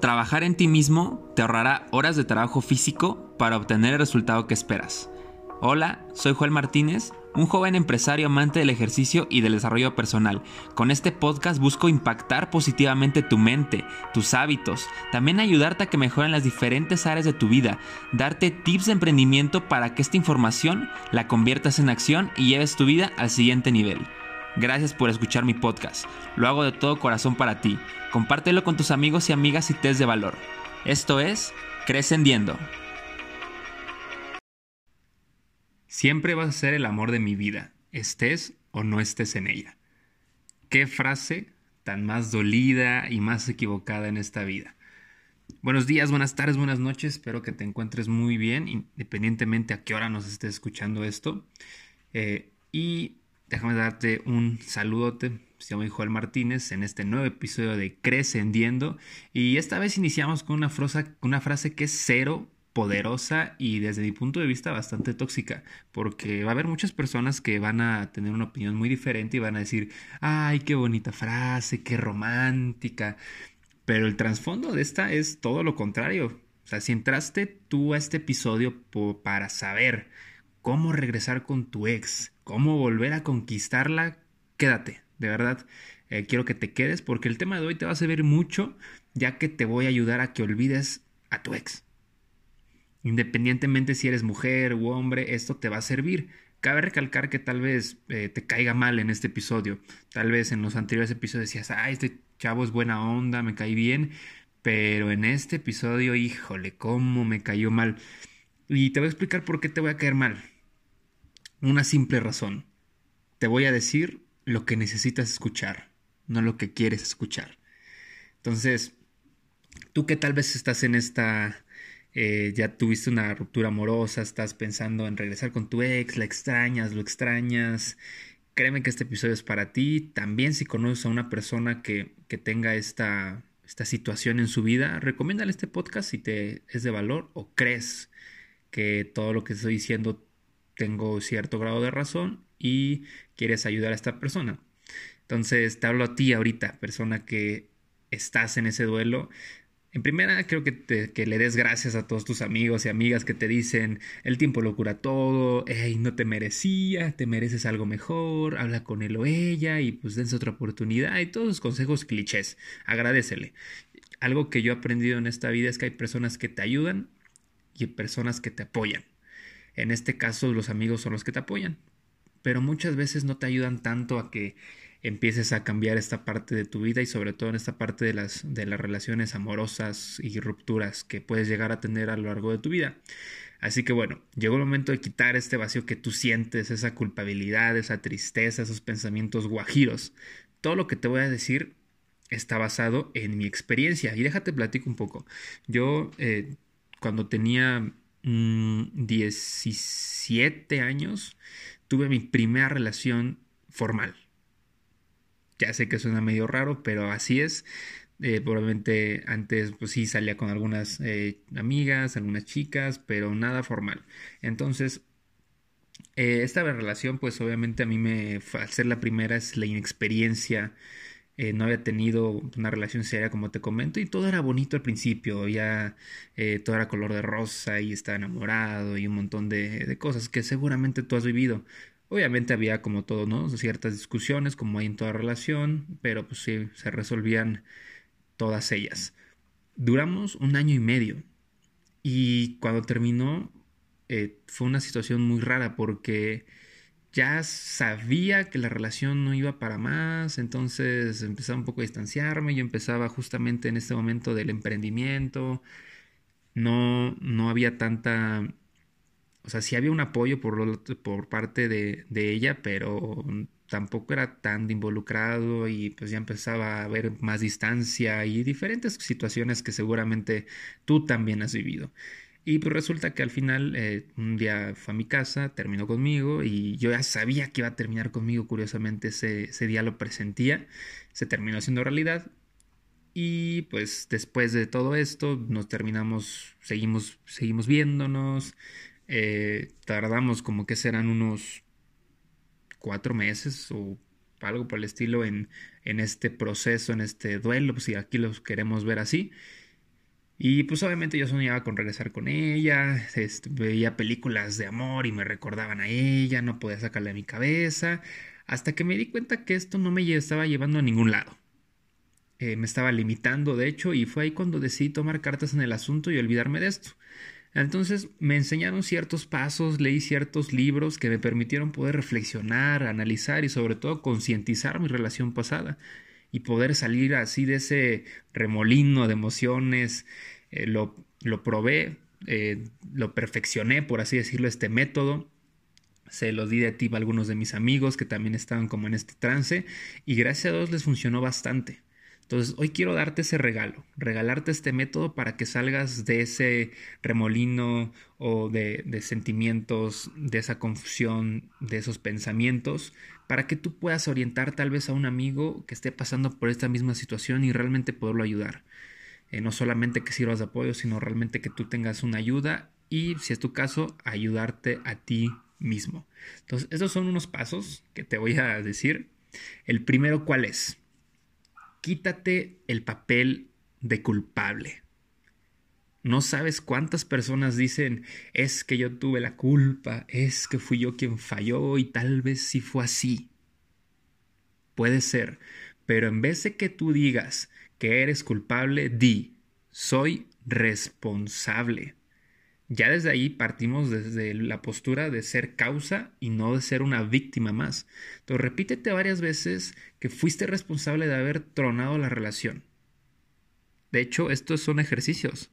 Trabajar en ti mismo te ahorrará horas de trabajo físico para obtener el resultado que esperas. Hola, soy Joel Martínez, un joven empresario amante del ejercicio y del desarrollo personal. Con este podcast busco impactar positivamente tu mente, tus hábitos, también ayudarte a que mejoren las diferentes áreas de tu vida, darte tips de emprendimiento para que esta información la conviertas en acción y lleves tu vida al siguiente nivel. Gracias por escuchar mi podcast. Lo hago de todo corazón para ti. Compártelo con tus amigos y amigas y te de valor. Esto es Crescendiendo. Siempre vas a ser el amor de mi vida, estés o no estés en ella. Qué frase tan más dolida y más equivocada en esta vida. Buenos días, buenas tardes, buenas noches. Espero que te encuentres muy bien, independientemente a qué hora nos estés escuchando esto. Eh, y Déjame darte un saludote. Llama Joel Martínez en este nuevo episodio de Crescendiendo. Y esta vez iniciamos con una una frase que es cero poderosa y desde mi punto de vista bastante tóxica, porque va a haber muchas personas que van a tener una opinión muy diferente y van a decir, ay, qué bonita frase, qué romántica, pero el trasfondo de esta es todo lo contrario. O sea, si entraste tú a este episodio para saber cómo regresar con tu ex, cómo volver a conquistarla, quédate, de verdad. Eh, quiero que te quedes porque el tema de hoy te va a servir mucho, ya que te voy a ayudar a que olvides a tu ex. Independientemente si eres mujer u hombre, esto te va a servir. Cabe recalcar que tal vez eh, te caiga mal en este episodio. Tal vez en los anteriores episodios decías, ah, este chavo es buena onda, me cae bien. Pero en este episodio, híjole, cómo me cayó mal. Y te voy a explicar por qué te voy a caer mal. Una simple razón. Te voy a decir lo que necesitas escuchar, no lo que quieres escuchar. Entonces, tú que tal vez estás en esta, eh, ya tuviste una ruptura amorosa, estás pensando en regresar con tu ex, la extrañas, lo extrañas, créeme que este episodio es para ti. También si conoces a una persona que, que tenga esta, esta situación en su vida, recomiéndale este podcast si te es de valor o crees que todo lo que estoy diciendo tengo cierto grado de razón y quieres ayudar a esta persona. Entonces te hablo a ti ahorita, persona que estás en ese duelo. En primera, creo que, que le des gracias a todos tus amigos y amigas que te dicen, el tiempo lo cura todo, no te merecía, te mereces algo mejor, habla con él o ella y pues dense otra oportunidad y todos los consejos clichés, agradecele. Algo que yo he aprendido en esta vida es que hay personas que te ayudan y personas que te apoyan. En este caso los amigos son los que te apoyan, pero muchas veces no te ayudan tanto a que empieces a cambiar esta parte de tu vida y sobre todo en esta parte de las, de las relaciones amorosas y rupturas que puedes llegar a tener a lo largo de tu vida. Así que bueno, llegó el momento de quitar este vacío que tú sientes, esa culpabilidad, esa tristeza, esos pensamientos guajiros. Todo lo que te voy a decir está basado en mi experiencia. Y déjate platico un poco. Yo eh, cuando tenía 17 mm, años, tuve mi primera relación formal. Ya sé que suena medio raro, pero así es. Eh, probablemente antes, pues sí, salía con algunas eh, amigas, algunas chicas, pero nada formal. Entonces, eh, esta relación, pues obviamente a mí me, al ser la primera, es la inexperiencia eh, no había tenido una relación seria como te comento y todo era bonito al principio, ya eh, todo era color de rosa y estaba enamorado y un montón de, cosas que seguramente tú has vivido. Obviamente había como todo, ¿no? Ciertas discusiones como hay en toda relación, pero pues sí, se resolvían todas ellas. Duramos un año y medio y cuando terminó eh, fue una situación muy rara porque ya sabía que la relación no iba para más, entonces empezaba un poco a distanciarme, yo empezaba justamente en este momento del emprendimiento, no, no había tanta, o sea, sí había un apoyo por, por parte de, de ella, pero tampoco era tan involucrado y pues ya empezaba a haber más distancia y diferentes situaciones que seguramente tú también has vivido. Y pues resulta que al final eh, un día fue a mi casa, terminó conmigo y yo ya sabía que iba a terminar conmigo, curiosamente ese, ese día lo presentía, se terminó haciendo realidad y pues después de todo esto nos terminamos, seguimos, seguimos viéndonos, eh, tardamos como que serán unos cuatro meses o algo por el estilo en, en este proceso, en este duelo, pues si aquí los queremos ver así. Y pues obviamente yo soñaba con regresar con ella, este, veía películas de amor y me recordaban a ella, no podía sacarle a mi cabeza, hasta que me di cuenta que esto no me estaba llevando a ningún lado. Eh, me estaba limitando, de hecho, y fue ahí cuando decidí tomar cartas en el asunto y olvidarme de esto. Entonces me enseñaron ciertos pasos, leí ciertos libros que me permitieron poder reflexionar, analizar y sobre todo concientizar mi relación pasada y poder salir así de ese remolino de emociones. Eh, lo, lo, probé, eh, lo perfeccioné, por así decirlo, este método. Se lo di de tip a algunos de mis amigos que también estaban como en este trance y gracias a Dios les funcionó bastante. Entonces, hoy quiero darte ese regalo, regalarte este método para que salgas de ese remolino o de, sentimientos, de esa confusión, de esos pensamientos, para que tú puedas orientar tal vez a un amigo que esté pasando por esta misma situación y realmente poderlo ayudar. Eh, no solamente que sirvas de apoyo, sino realmente que tú tengas una ayuda y, si es tu caso, ayudarte a ti mismo. Entonces, estos son unos pasos que te voy a decir. El primero, ¿cuál es? Quítate el papel de culpable. No sabes cuántas personas dicen, es que yo tuve la culpa, es que fui yo quien falló y tal vez sí fue así. Puede ser, pero en vez de que tú digas que eres culpable, di, soy responsable. Ya desde ahí partimos desde la postura de ser causa y no de ser una víctima más. Entonces repítete varias veces que fuiste responsable de haber tronado la relación. De hecho, estos son ejercicios.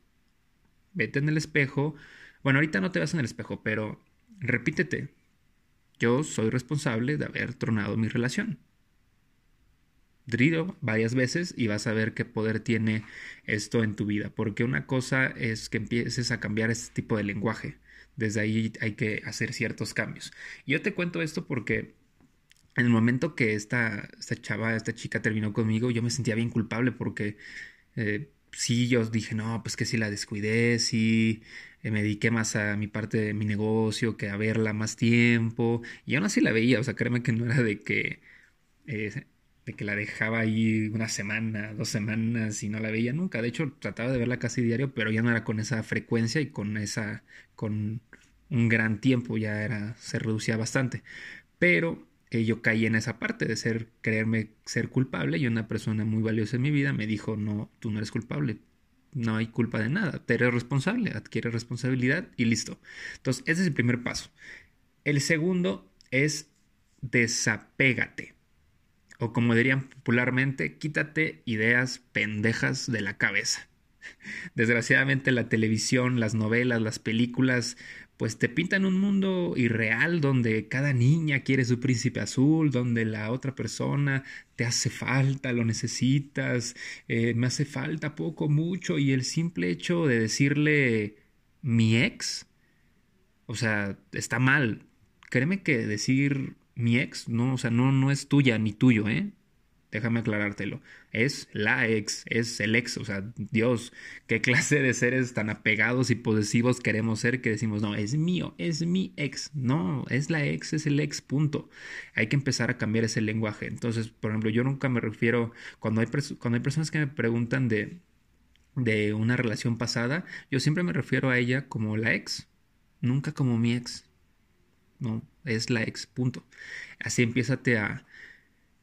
Vete en el espejo. Bueno, ahorita no te vas en el espejo, pero repítete. Yo soy responsable de haber tronado mi relación varias veces y vas a ver qué poder tiene esto en tu vida. Porque una cosa es que empieces a cambiar este tipo de lenguaje. Desde ahí hay que hacer ciertos cambios. Yo te cuento esto porque en el momento que esta, esta chava, esta chica terminó conmigo, yo me sentía bien culpable porque eh, sí, yo dije, no, pues que si la descuidé, sí, eh, me dediqué más a mi parte de mi negocio que a verla más tiempo. Y aún así la veía, o sea, créeme que no era de que... Eh, de que la dejaba ahí una semana, dos semanas y no la veía nunca. De hecho, trataba de verla casi diario, pero ya no era con esa frecuencia y con esa, con un gran tiempo, ya era, se reducía bastante. Pero eh, yo caí en esa parte de ser, creerme ser culpable y una persona muy valiosa en mi vida me dijo, no, tú no eres culpable, no hay culpa de nada, te eres responsable, adquiere responsabilidad y listo. Entonces, ese es el primer paso. El segundo es desapégate o como dirían popularmente, quítate ideas pendejas de la cabeza. Desgraciadamente la televisión, las novelas, las películas, pues te pintan un mundo irreal donde cada niña quiere su príncipe azul, donde la otra persona te hace falta, lo necesitas, eh, me hace falta poco, mucho, y el simple hecho de decirle mi ex, o sea, está mal. Créeme que decir mi ex, no, o sea, no, no es tuya ni tuyo, ¿eh? Déjame aclarártelo. Es la ex, es el ex, o sea, Dios, qué clase de seres tan apegados y posesivos queremos ser que decimos, no, es mío, es mi ex. No, es la ex, es el ex, punto. Hay que empezar a cambiar ese lenguaje. Entonces, por ejemplo, yo nunca me refiero, cuando hay, cuando hay personas que me preguntan de, de una relación pasada, yo siempre me refiero a ella como la ex, nunca como mi ex. No, es la ex, punto. Así empiézate a,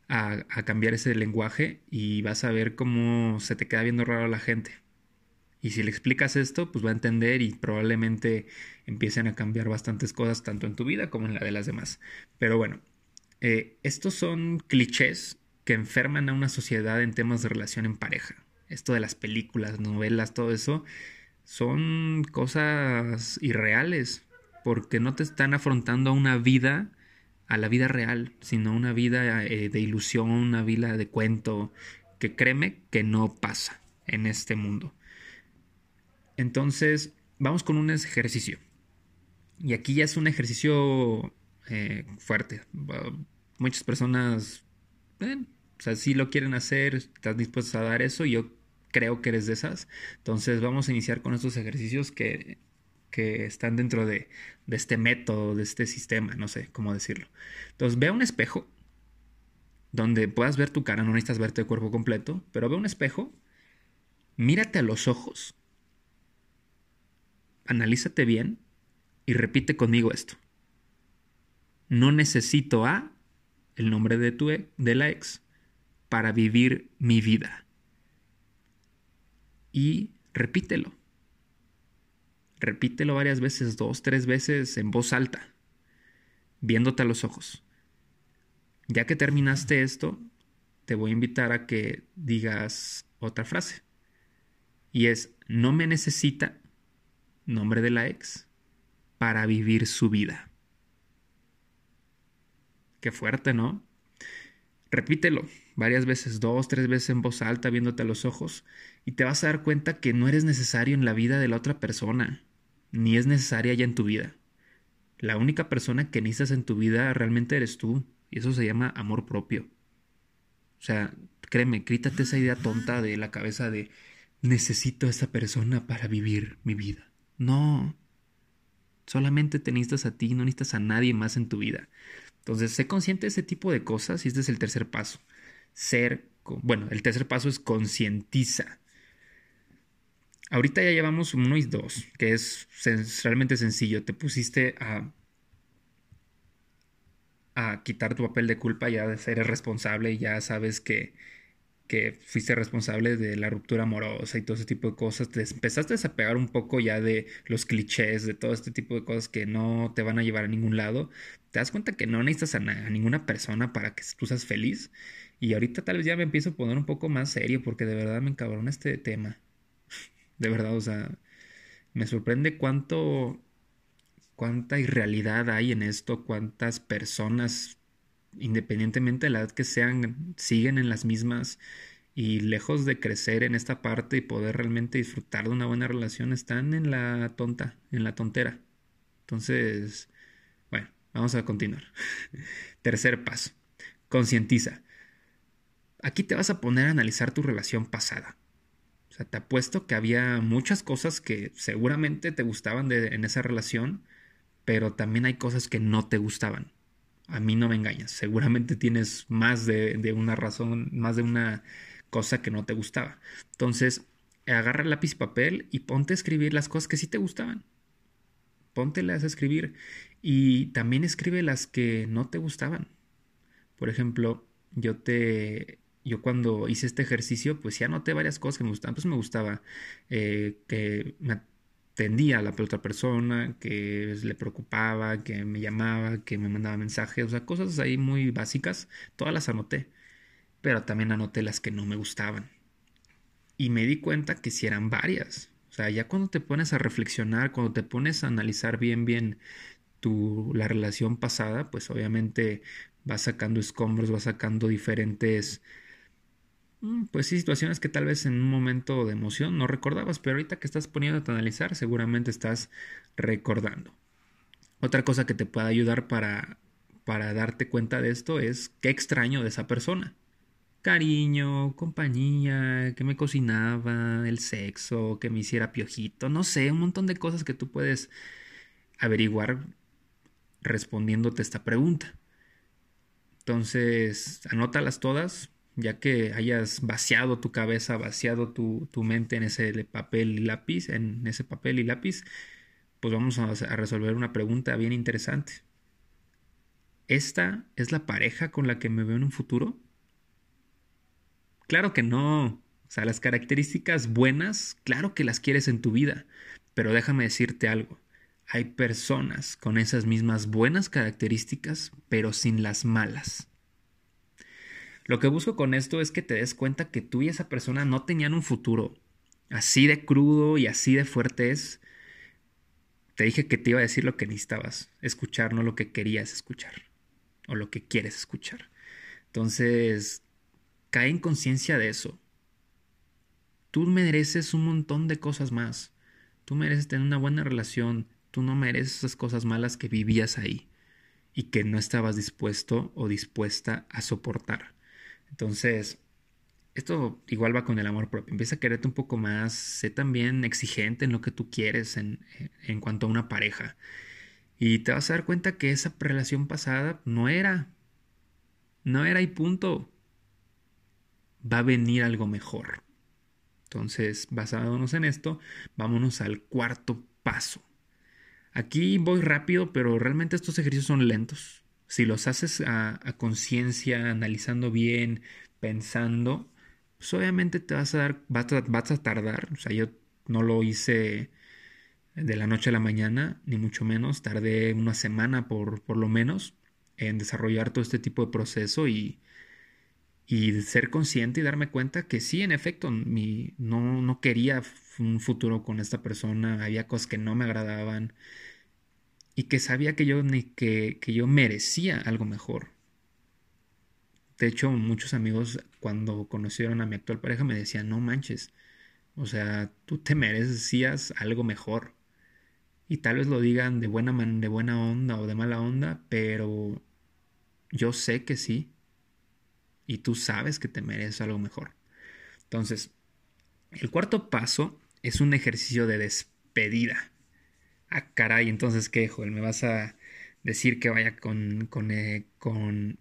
a, a, cambiar ese lenguaje y vas a ver cómo se te queda viendo raro a la gente. Y si le explicas esto, pues va a entender y probablemente empiecen a cambiar bastantes cosas, tanto en tu vida como en la de las demás. Pero bueno, eh, estos son clichés que enferman a una sociedad en temas de relación en pareja. Esto de las películas, novelas, todo eso, son cosas irreales porque no te están afrontando a una vida, a la vida real, sino una vida eh, de ilusión, una vida de cuento, que créeme que no pasa en este mundo. Entonces, vamos con un ejercicio. Y aquí ya es un ejercicio eh, fuerte. Muchas personas, eh, o sea, si lo quieren hacer, estás dispuesto a dar eso. Yo creo que eres de esas. Entonces, vamos a iniciar con estos ejercicios que que están dentro de, este método, de este sistema, no sé cómo decirlo. Entonces, ve un espejo donde puedas ver tu cara, no necesitas verte el cuerpo completo, pero ve un espejo, mírate a los ojos analízate bien y repite conmigo esto. No necesito a el nombre de tu e, de la ex para vivir mi vida. Y repítelo. Repítelo varias veces, dos, tres veces en voz alta, viéndote a los ojos. Ya que terminaste esto, te voy a invitar a que digas otra frase. Y es, no me necesita, nombre de la ex, para vivir su vida. Qué fuerte, ¿no? Repítelo varias veces, dos, tres veces en voz alta, viéndote a los ojos, y te vas a dar cuenta que no eres necesario en la vida de la otra persona, ni es necesaria ya en tu vida. La única persona que necesitas en tu vida realmente eres tú, y eso se llama amor propio. O sea, créeme, quítate esa idea tonta de la cabeza de necesito a esa persona para vivir mi vida. No. Solamente te necesitas a ti, no necesitas a nadie más en tu vida. Entonces, sé consciente de ese tipo de cosas y este es el tercer paso. Ser, bueno, el tercer paso es concientiza. Ahorita ya llevamos uno y dos, que es realmente sencillo. Te pusiste a a quitar tu papel de culpa, ya eres responsable, ya sabes que, que fuiste responsable de la ruptura amorosa y todo ese tipo de cosas, te empezaste a desapegar un poco ya de los clichés, de todo este tipo de cosas que no te van a llevar a ningún lado, te das cuenta que no necesitas a, ninguna persona para que tú seas feliz. Y ahorita tal vez ya me empiezo a poner un poco más serio porque de verdad me encabrona este tema, de verdad, o sea, me sorprende cuánto cuánta irrealidad hay en esto, cuántas personas, independientemente de la edad que sean, siguen en las mismas y lejos de crecer en esta parte y poder realmente disfrutar de una buena relación, están en la tonta, en la tontera. Entonces, bueno, vamos a continuar. Tercer paso, concientiza. Aquí te vas a poner a analizar tu relación pasada. O sea, te apuesto que había muchas cosas que seguramente te gustaban de, en esa relación, pero también hay cosas que no te gustaban. A mí no me engañas, seguramente tienes más de, una razón, más de una cosa que no te gustaba. Entonces, agarra lápiz y papel y ponte a escribir las cosas que sí te gustaban. Póntelas a escribir y también escribe las que no te gustaban. Por ejemplo, yo te yo cuando hice este ejercicio, pues ya noté varias cosas que me gustaban. Pues me gustaba eh, que me tendía a la otra persona, que le preocupaba, que me llamaba, que me mandaba mensajes, o sea, cosas ahí muy básicas, todas las anoté, pero también anoté las que no me gustaban. Y me di cuenta que si eran varias. O sea, ya cuando te pones a reflexionar, cuando te pones a analizar bien, bien tu, la relación pasada, pues obviamente vas sacando escombros, vas sacando diferentes pues sí, situaciones que tal vez en un momento de emoción no recordabas, pero ahorita que estás poniendo a analizar, seguramente estás recordando. Otra cosa que te puede ayudar para, para darte cuenta de esto es qué extraño de esa persona. Cariño, compañía, que me cocinaba, el sexo, que me hiciera piojito, no sé, un montón de cosas que tú puedes averiguar respondiéndote esta pregunta. Entonces, anótalas todas, ya que hayas vaciado tu cabeza, vaciado tu, mente en ese papel y lápiz, en ese papel y lápiz, pues vamos a, a resolver una pregunta bien interesante. ¿Esta es la pareja con la que me veo en un futuro? Claro que no. O sea, las características buenas, claro que las quieres en tu vida, pero déjame decirte algo. Hay personas con esas mismas buenas características, pero sin las malas. Lo que busco con esto es que te des cuenta que tú y esa persona no tenían un futuro. Así de crudo y así de fuerte es. Te dije que te iba a decir lo que necesitabas escuchar, no lo que querías escuchar o lo que quieres escuchar. Entonces, cae en conciencia de eso. Tú mereces un montón de cosas más. Tú mereces tener una buena relación. Tú no mereces esas cosas malas que vivías ahí y que no estabas dispuesto o dispuesta a soportar. Entonces, esto igual va con el amor propio. Empieza a quererte un poco más, sé también exigente en lo que tú quieres en, en cuanto a una pareja. Y te vas a dar cuenta que esa relación pasada no era. No era y punto. Va a venir algo mejor. Entonces, basándonos en esto, vámonos al cuarto paso. Aquí voy rápido, pero realmente estos ejercicios son lentos. Si los haces a, conciencia, analizando bien, pensando, pues obviamente te vas a dar, vas a, vas a tardar. O sea, yo no lo hice de la noche a la mañana, ni mucho menos. Tardé una semana por, por lo menos en desarrollar todo este tipo de proceso y, y ser consciente y darme cuenta que sí, en efecto, mi, no, no quería un futuro con esta persona, había cosas que no me agradaban y que sabía que yo, que, que yo merecía algo mejor. De hecho, muchos amigos cuando conocieron a mi actual pareja me decían, no manches, o sea, tú te merecías algo mejor. Y tal vez lo digan de buena, de buena onda o de mala onda, pero yo sé que sí. Y tú sabes que te mereces algo mejor. Entonces, el cuarto paso es un ejercicio de despedida. Ah, caray, entonces, ¿qué, Joel? ¿Me vas a decir que vaya con, con, eh, con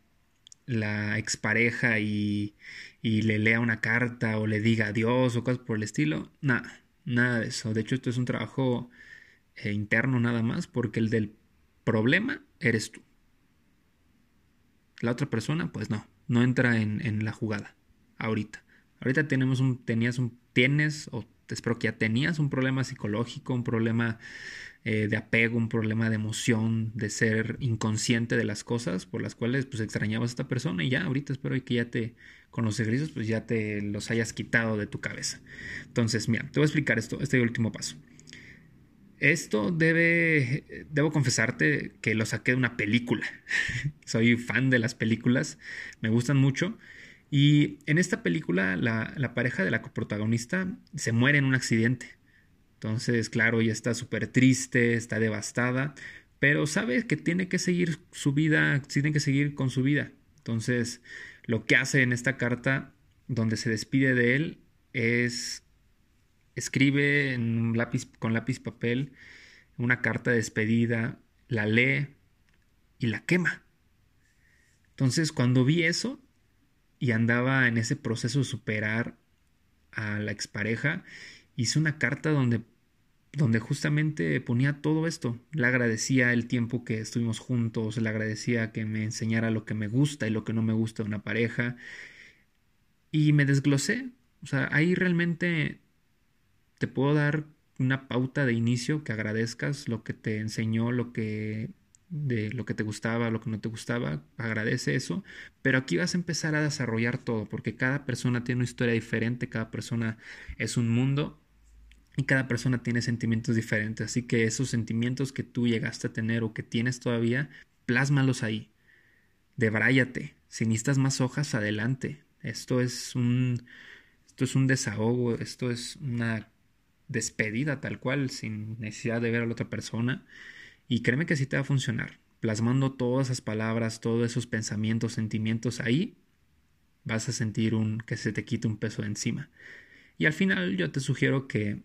la expareja y, y le lea una carta o le diga adiós o cosas por el estilo? Nada, nada de eso. De hecho, esto es un trabajo eh, interno nada más, porque el del problema eres tú. La otra persona, pues no, no entra en, en la jugada ahorita. Ahorita tenemos un, tenías un, tienes, o espero que ya tenías un problema psicológico, un problema eh, de apego, un problema de emoción, de ser inconsciente de las cosas por las cuales pues extrañabas a esta persona y ya ahorita espero que ya te, con los ejercicios, pues ya te los hayas quitado de tu cabeza. Entonces, mira, te voy a explicar esto, este último paso. Esto debe, debo confesarte que lo saqué de una película. Soy fan de las películas, me gustan mucho. Y en esta película la, la pareja de la coprotagonista se muere en un accidente. Entonces, claro, ella está súper triste, está devastada, pero sabe que tiene que seguir su vida, tiene que seguir con su vida. Entonces, lo que hace en esta carta, donde se despide de él, es escribe con lápiz papel una carta de despedida, la lee y la quema. Entonces, cuando vi eso y andaba en ese proceso de superar a la expareja, hice una carta donde donde justamente ponía todo esto. Le agradecía el tiempo que estuvimos juntos, le agradecía que me enseñara lo que me gusta y lo que no me gusta de una pareja. Y me desglosé. O sea, ahí realmente te puedo dar una pauta de inicio que agradezcas lo que te enseñó, lo que de lo que te gustaba, lo que no te gustaba, agradece eso, pero aquí vas a empezar a desarrollar todo, porque cada persona tiene una historia diferente, cada persona es un mundo y cada persona tiene sentimientos diferentes, así que esos sentimientos que tú llegaste a tener o que tienes todavía, plásmalos ahí. Debráyate. Si necesitas más hojas, adelante. Esto es un esto es un desahogo, esto es una despedida tal cual, sin necesidad de ver a la otra persona. Y créeme que así te va a funcionar. Plasmando todas esas palabras, todos esos pensamientos, sentimientos ahí, vas a sentir un que se te quite un peso de encima. Y al final yo te sugiero que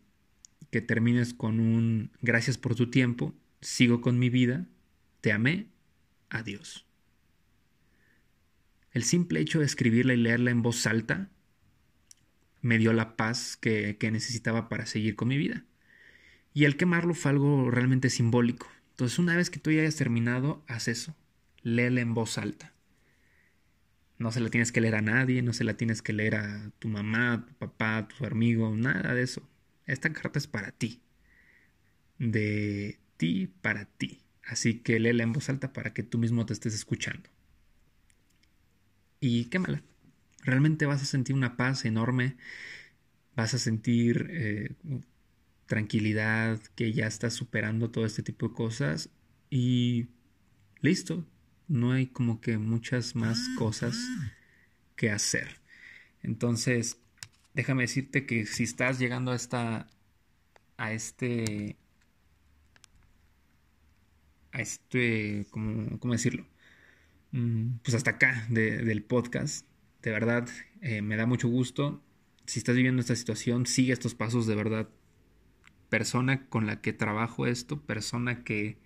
que termines con un gracias por tu tiempo, sigo con mi vida, te amé, adiós. El simple hecho de escribirla y leerla en voz alta me dio la paz que, que necesitaba para seguir con mi vida. Y el quemarlo fue algo realmente simbólico. Entonces, una vez que tú ya hayas terminado, haz eso. Léela en voz alta. No se la tienes que leer a nadie, no se la tienes que leer a tu mamá, a tu papá, tu amigo, nada de eso. Esta carta es para ti. De ti para ti. Así que léela en voz alta para que tú mismo te estés escuchando. Y qué mala. Realmente vas a sentir una paz enorme. Vas a sentir eh, tranquilidad, que ya estás superando todo este tipo de cosas. Y listo. No hay como que muchas más cosas que hacer. Entonces, déjame decirte que si estás llegando a esta, a este, a este, ¿cómo, decirlo? Mm, pues hasta acá del podcast, de verdad, eh, me da mucho gusto. Si estás viviendo esta situación, sigue estos pasos de verdad. Persona con la que trabajo esto, persona que,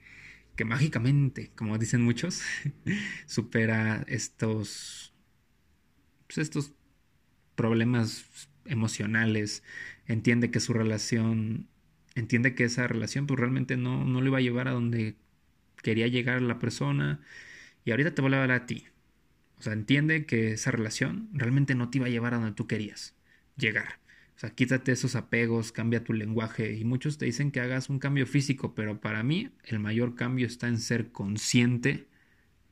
que mágicamente, como dicen muchos, supera estos, pues estos problemas emocionales, entiende que su relación entiende que esa relación pues realmente no, no le iba a llevar a donde quería llegar la persona y ahorita te vuelve a hablar a ti. O sea, entiende que esa relación realmente no te iba a llevar a donde tú querías llegar. O sea, quítate esos apegos, cambia tu lenguaje. Y muchos te dicen que hagas un cambio físico, pero para mí el mayor cambio está en ser consciente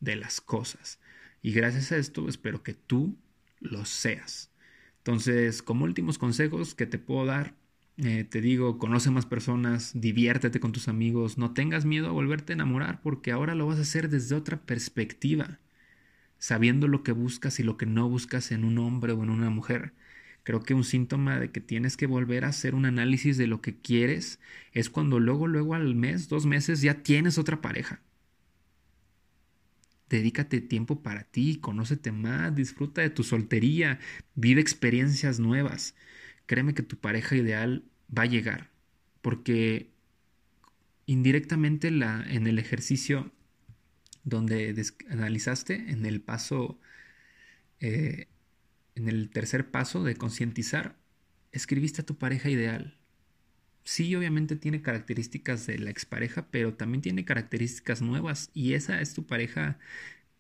de las cosas. Y gracias a esto espero que tú lo seas. Entonces, como últimos consejos que te puedo dar, eh, te digo, conoce más personas, diviértete con tus amigos, no tengas miedo a volverte a enamorar porque ahora lo vas a hacer desde otra perspectiva sabiendo lo que buscas y lo que no buscas en un hombre o en una mujer. Creo que un síntoma de que tienes que volver a hacer un análisis de lo que quieres es cuando luego, luego al mes, dos meses, ya tienes otra pareja. Dedícate tiempo para ti, conócete más, disfruta de tu soltería, vive experiencias nuevas. Créeme que tu pareja ideal va a llegar, porque indirectamente la, en el ejercicio donde analizaste en el paso, eh, en el tercer paso de concientizar, escribiste a tu pareja ideal. Sí, obviamente tiene características de la expareja, pero también tiene características nuevas y esa es tu pareja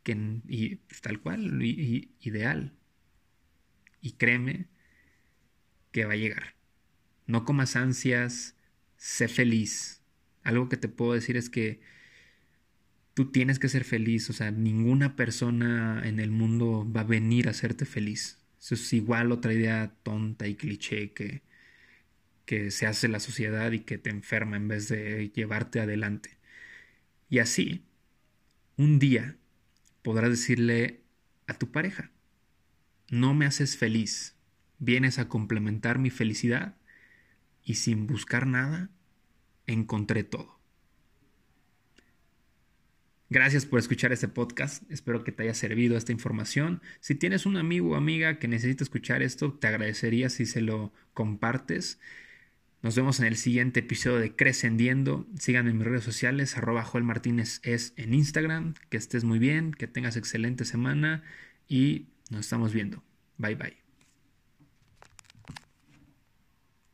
que, y, pues, tal cual, ideal. Y créeme que va a llegar. No comas ansias, sé feliz. Algo que te puedo decir es que tú tienes que ser feliz, o sea, ninguna persona en el mundo va a venir a hacerte feliz. Eso es igual otra idea tonta y cliché que, que se hace la sociedad y que te enferma en vez de llevarte adelante. Y así, un día podrás decirle a tu pareja, no me haces feliz, vienes a complementar mi felicidad y sin buscar nada, encontré todo. Gracias por escuchar este podcast. Espero que te haya servido esta información. Si tienes un amigo o amiga que necesita escuchar esto, te agradecería si se lo compartes. Nos vemos en el siguiente episodio de Crescendiendo. Síganme en mis redes sociales, arroba Joel Martínez es en Instagram. Que estés muy bien, que tengas excelente semana y nos estamos viendo. Bye bye.